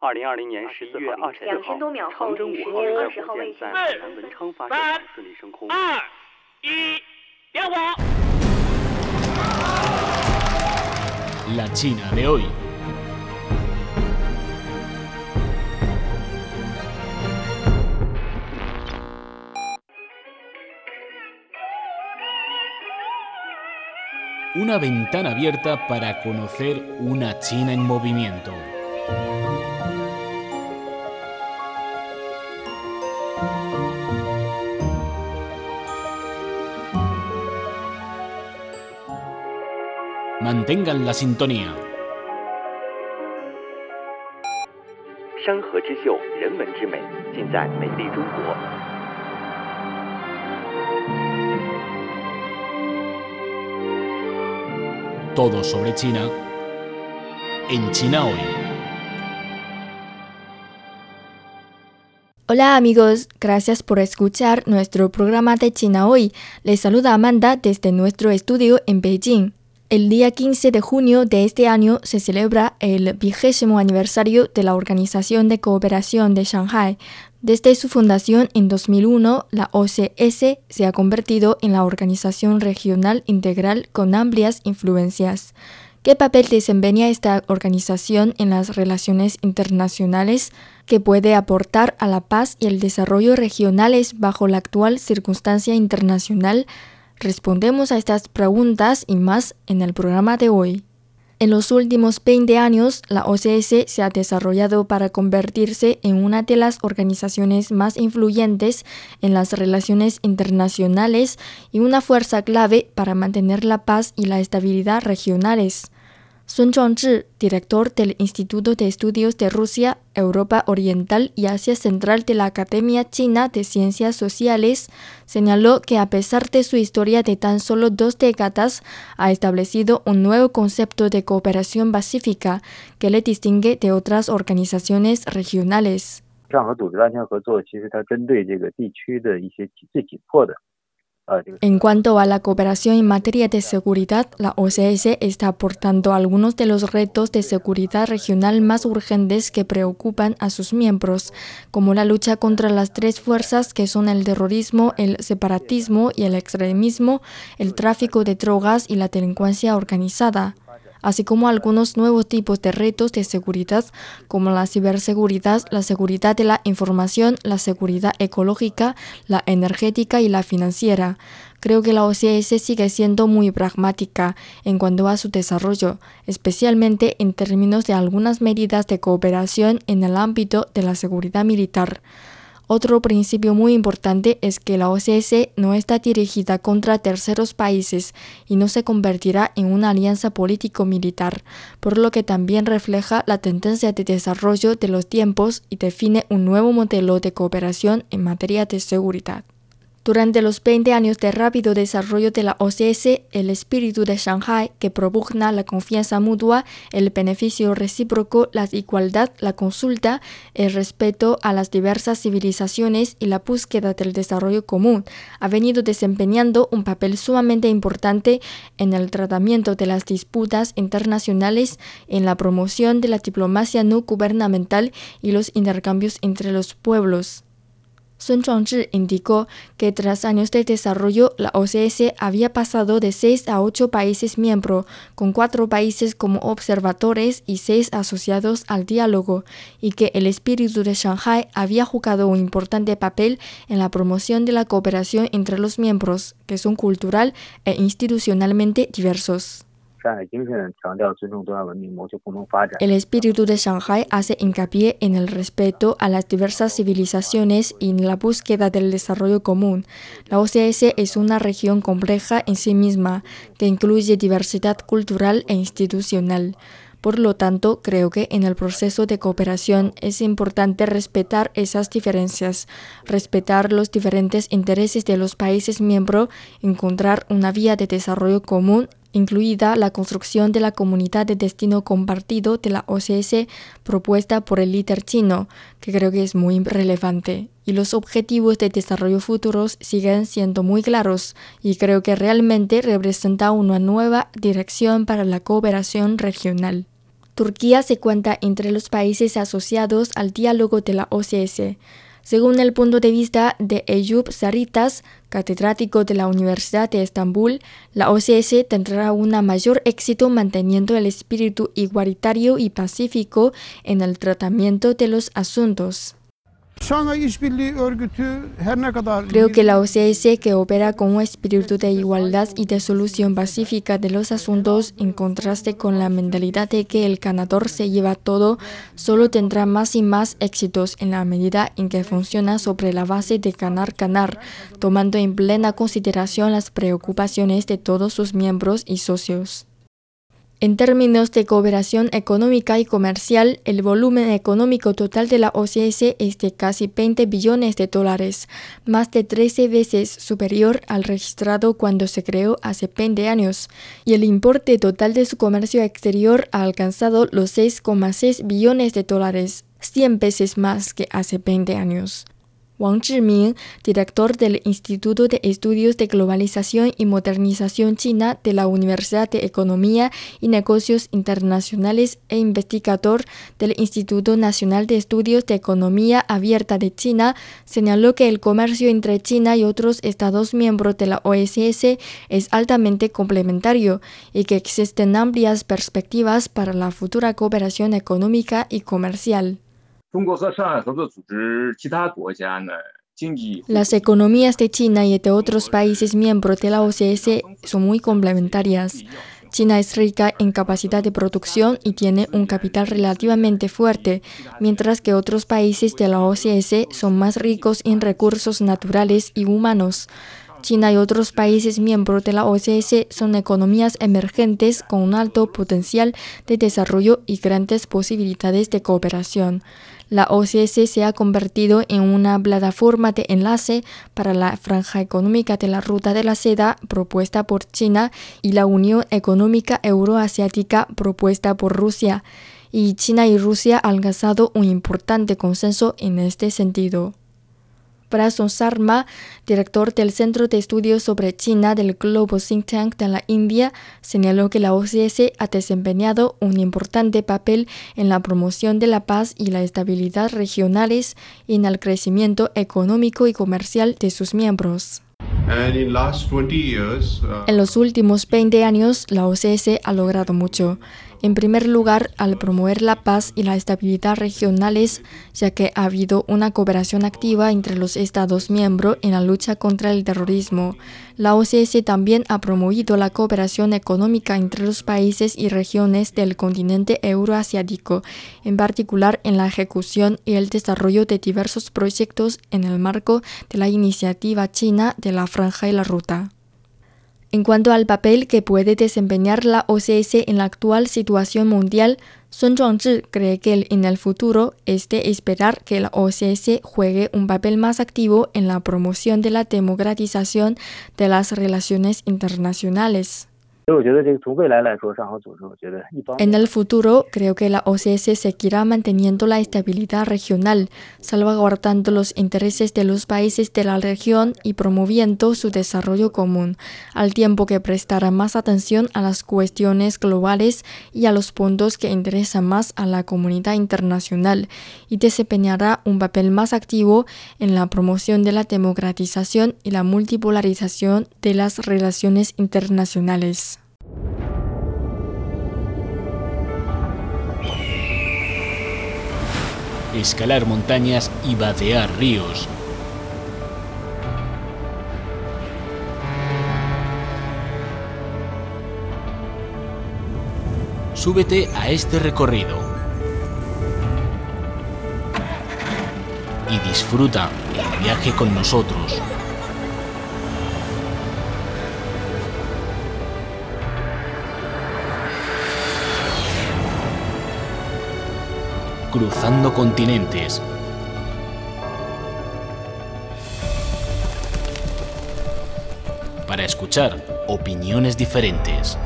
二零二零年十一月二十四号，长征五号运载火箭在海南文昌发射场顺利升空。二一，点火。La China de hoy. Una ventana abierta para conocer una China en movimiento. Mantengan la sintonía. 山河之秀，人文之美，尽在美丽中国。 Todo sobre China en China hoy. Hola amigos, gracias por escuchar nuestro programa de China hoy. Les saluda Amanda desde nuestro estudio en Beijing. El día 15 de junio de este año se celebra el vigésimo aniversario de la Organización de Cooperación de Shanghai. Desde su fundación en 2001, la OCS se ha convertido en la organización regional integral con amplias influencias. ¿Qué papel desempeña esta organización en las relaciones internacionales? ¿Qué puede aportar a la paz y el desarrollo regionales bajo la actual circunstancia internacional? Respondemos a estas preguntas y más en el programa de hoy. En los últimos 20 años, la OCS se ha desarrollado para convertirse en una de las organizaciones más influyentes en las relaciones internacionales y una fuerza clave para mantener la paz y la estabilidad regionales. Sun Zhuangzhi, director del Instituto de Estudios de Rusia, Europa Oriental y Asia Central de la Academia China de Ciencias Sociales, señaló que a pesar de su historia de tan solo dos décadas, ha establecido un nuevo concepto de cooperación pacífica que le distingue de otras organizaciones regionales. En cuanto a la cooperación en materia de seguridad, la OCS está aportando algunos de los retos de seguridad regional más urgentes que preocupan a sus miembros, como la lucha contra las tres fuerzas que son el terrorismo, el separatismo y el extremismo, el tráfico de drogas y la delincuencia organizada así como algunos nuevos tipos de retos de seguridad como la ciberseguridad, la seguridad de la información, la seguridad ecológica, la energética y la financiera. Creo que la OCS sigue siendo muy pragmática en cuanto a su desarrollo, especialmente en términos de algunas medidas de cooperación en el ámbito de la seguridad militar. Otro principio muy importante es que la OCS no está dirigida contra terceros países y no se convertirá en una alianza político-militar, por lo que también refleja la tendencia de desarrollo de los tiempos y define un nuevo modelo de cooperación en materia de seguridad. Durante los 20 años de rápido desarrollo de la OCS, el espíritu de Shanghai, que propugna la confianza mutua, el beneficio recíproco, la igualdad, la consulta, el respeto a las diversas civilizaciones y la búsqueda del desarrollo común, ha venido desempeñando un papel sumamente importante en el tratamiento de las disputas internacionales, en la promoción de la diplomacia no gubernamental y los intercambios entre los pueblos. Sun Zhuangzhi indicó que tras años de desarrollo, la OCS había pasado de 6 a 8 países miembros, con 4 países como observadores y 6 asociados al diálogo, y que el espíritu de Shanghai había jugado un importante papel en la promoción de la cooperación entre los miembros, que son cultural e institucionalmente diversos. El espíritu de Shanghai hace hincapié en el respeto a las diversas civilizaciones y en la búsqueda del desarrollo común. La OCS es una región compleja en sí misma, que incluye diversidad cultural e institucional. Por lo tanto, creo que en el proceso de cooperación es importante respetar esas diferencias, respetar los diferentes intereses de los países miembros, encontrar una vía de desarrollo común incluida la construcción de la comunidad de destino compartido de la OCS propuesta por el líder chino, que creo que es muy relevante. Y los objetivos de desarrollo futuros siguen siendo muy claros y creo que realmente representa una nueva dirección para la cooperación regional. Turquía se cuenta entre los países asociados al diálogo de la OCS. Según el punto de vista de Eyüp Saritas, catedrático de la Universidad de Estambul, la OCS tendrá un mayor éxito manteniendo el espíritu igualitario y pacífico en el tratamiento de los asuntos. Creo que la OCS, que opera con un espíritu de igualdad y de solución pacífica de los asuntos, en contraste con la mentalidad de que el ganador se lleva todo, solo tendrá más y más éxitos en la medida en que funciona sobre la base de ganar-ganar, tomando en plena consideración las preocupaciones de todos sus miembros y socios. En términos de cooperación económica y comercial, el volumen económico total de la OCS es de casi 20 billones de dólares, más de 13 veces superior al registrado cuando se creó hace 20 años, y el importe total de su comercio exterior ha alcanzado los 6,6 billones de dólares, 100 veces más que hace 20 años. Wang Zhiming, director del Instituto de Estudios de Globalización y Modernización China de la Universidad de Economía y Negocios Internacionales e investigador del Instituto Nacional de Estudios de Economía Abierta de China, señaló que el comercio entre China y otros Estados miembros de la OSS es altamente complementario y que existen amplias perspectivas para la futura cooperación económica y comercial. Las economías de China y de otros países miembros de la OCS son muy complementarias. China es rica en capacidad de producción y tiene un capital relativamente fuerte, mientras que otros países de la OCS son más ricos en recursos naturales y humanos. China y otros países miembros de la OCS son economías emergentes con un alto potencial de desarrollo y grandes posibilidades de cooperación. La OCS se ha convertido en una plataforma de enlace para la franja económica de la Ruta de la Seda propuesta por China y la Unión Económica Euroasiática propuesta por Rusia. Y China y Rusia han alcanzado un importante consenso en este sentido. Prason Sarma, director del Centro de Estudios sobre China del Global Think Tank de la India, señaló que la OCS ha desempeñado un importante papel en la promoción de la paz y la estabilidad regionales y en el crecimiento económico y comercial de sus miembros. Uh, en los últimos 20 años, la OCS ha logrado mucho. En primer lugar, al promover la paz y la estabilidad regionales, ya que ha habido una cooperación activa entre los Estados miembros en la lucha contra el terrorismo. La OCS también ha promovido la cooperación económica entre los países y regiones del continente euroasiático, en particular en la ejecución y el desarrollo de diversos proyectos en el marco de la iniciativa china de la Franja y la Ruta. En cuanto al papel que puede desempeñar la OCS en la actual situación mundial, Sun Zhuangzhi cree que en el futuro es de esperar que la OCS juegue un papel más activo en la promoción de la democratización de las relaciones internacionales. En el futuro, creo que la OCS seguirá manteniendo la estabilidad regional, salvaguardando los intereses de los países de la región y promoviendo su desarrollo común, al tiempo que prestará más atención a las cuestiones globales y a los puntos que interesan más a la comunidad internacional, y desempeñará un papel más activo en la promoción de la democratización y la multipolarización de las relaciones internacionales. Escalar montañas y vadear ríos. Súbete a este recorrido y disfruta el viaje con nosotros. Cruzando continentes. Para escuchar opiniones diferentes.